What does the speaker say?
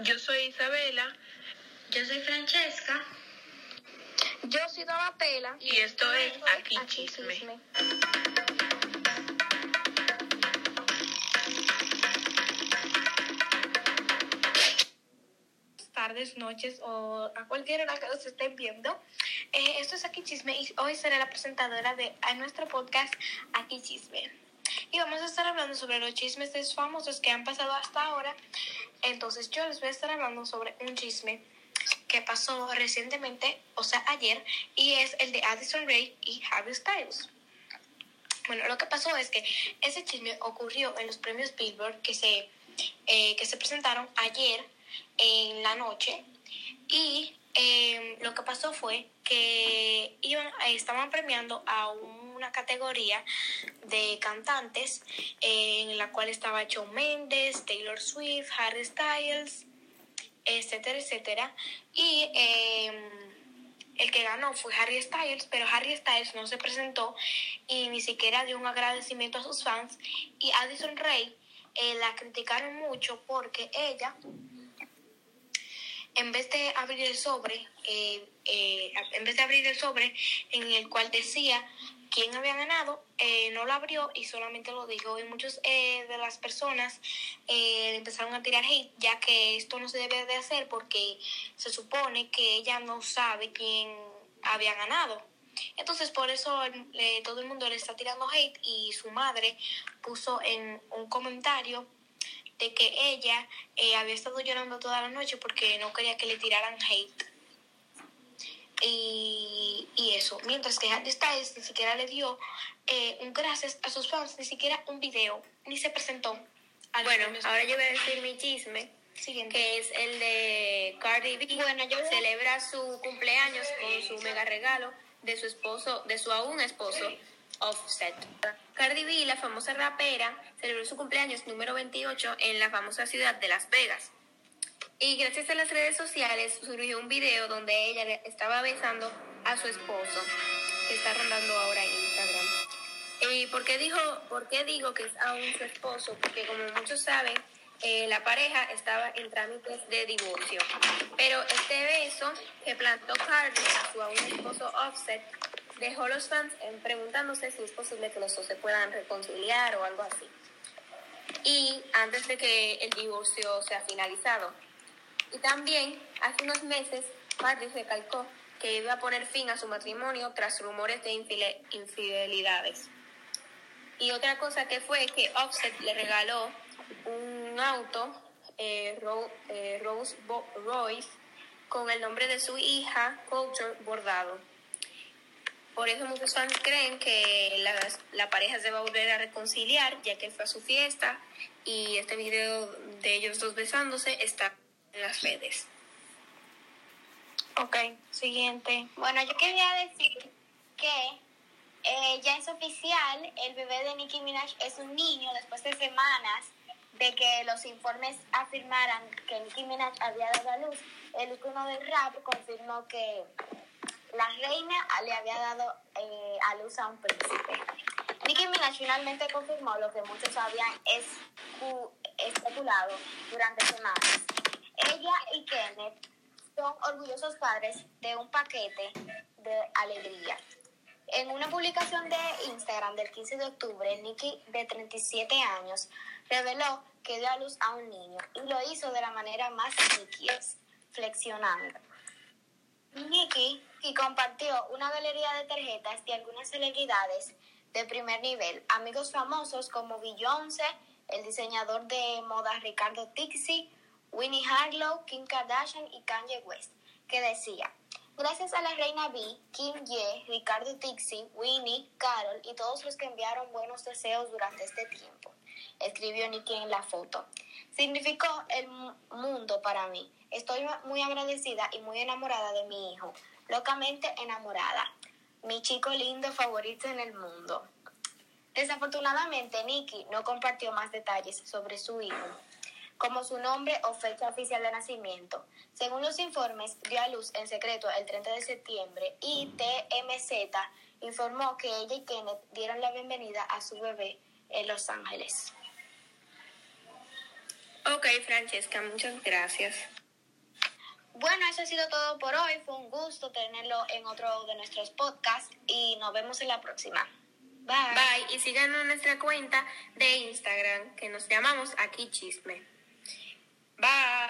Yo soy Isabela. Yo soy Francesca. Yo soy Donatella. Y esto es Aquí Chisme. tardes, noches o a cualquier hora que los estén viendo. Eh, esto es Aquí Chisme y hoy seré la presentadora de a nuestro podcast Aquí Chisme. Y vamos a estar hablando sobre los chismes de famosos que han pasado hasta ahora. Entonces yo les voy a estar hablando sobre un chisme que pasó recientemente, o sea, ayer, y es el de Addison Rae y Harry Styles. Bueno, lo que pasó es que ese chisme ocurrió en los premios Billboard que se, eh, que se presentaron ayer en la noche y eh, que pasó fue que iban, estaban premiando a una categoría de cantantes eh, en la cual estaba Shawn Mendes, Taylor Swift, Harry Styles, etcétera, etcétera. Y eh, el que ganó fue Harry Styles, pero Harry Styles no se presentó y ni siquiera dio un agradecimiento a sus fans. Y Addison Rae la criticaron mucho porque ella en vez de abrir el sobre, eh, eh, en vez de abrir el sobre en el cual decía quién había ganado, eh, no lo abrió y solamente lo dijo. Y muchas de las personas empezaron a tirar hate, ya que esto no se debe de hacer porque se supone que ella no sabe quién había ganado. Entonces por eso todo el mundo le está tirando hate y su madre puso en un comentario de que ella eh, había estado llorando toda la noche porque no quería que le tiraran hate. Y, y eso, mientras que Harry Styles ni siquiera le dio eh, un gracias a sus fans, ni siquiera un video, ni se presentó. bueno, ahora yo voy a decir mi chisme. Siguiente. que es el de Cardi B. Bueno, yo celebra su cumpleaños con su mega regalo de su esposo, de su aún esposo, Offset. Cardi B, la famosa rapera, celebró su cumpleaños número 28 en la famosa ciudad de Las Vegas. Y gracias a las redes sociales surgió un video donde ella estaba besando a su esposo, que está rondando ahora en Instagram. ¿Y por qué, dijo, por qué digo que es aún su esposo? Porque como muchos saben, eh, la pareja estaba en trámites de divorcio. Pero este beso que plantó Cardi a su aún esposo Offset dejó los fans preguntándose si es posible que los dos se puedan reconciliar o algo así. Y antes de que el divorcio sea finalizado. Y también, hace unos meses, Cardi recalcó que iba a poner fin a su matrimonio tras rumores de infidelidades. Y otra cosa que fue que Offset le regaló un auto, eh, eh Rose Royce, con el nombre de su hija, Culture, bordado. Por eso muchos fans creen que la, la pareja se va a volver a reconciliar, ya que fue a su fiesta y este video de ellos dos besándose está en las redes. Ok, siguiente. Bueno, yo quería decir que eh, ya es oficial, el bebé de Nicki Minaj es un niño después de semanas de que los informes afirmaran que Nicki Minaj había dado a luz. El icono del rap confirmó que la reina le había dado eh, a luz a un príncipe. Nicki Minaj finalmente confirmó lo que muchos habían especulado durante semanas. Ella y Kenneth son orgullosos padres de un paquete de alegría. En una publicación de Instagram del 15 de octubre, Nicki, de 37 años, reveló que dio a luz a un niño y lo hizo de la manera más Nicki, flexionando. Y compartió una galería de tarjetas de algunas celebridades de primer nivel, amigos famosos como Beyoncé, el diseñador de moda Ricardo Tixi, Winnie Harlow, Kim Kardashian y Kanye West, que decía, gracias a la reina B, Kim Ye, Ricardo Tixi, Winnie, Carol y todos los que enviaron buenos deseos durante este tiempo, escribió Nicki en la foto. Significó el mundo para mí. Estoy muy agradecida y muy enamorada de mi hijo locamente enamorada, mi chico lindo favorito en el mundo. Desafortunadamente, Nicky no compartió más detalles sobre su hijo, como su nombre o fecha oficial de nacimiento. Según los informes, dio a luz en secreto el 30 de septiembre y TMZ informó que ella y Kenneth dieron la bienvenida a su bebé en Los Ángeles. Ok, Francesca, muchas gracias. Bueno, eso ha sido todo por hoy. Fue un gusto tenerlo en otro de nuestros podcasts y nos vemos en la próxima. Bye. Bye. Y síganos en nuestra cuenta de Instagram que nos llamamos Aquí Chisme. Bye.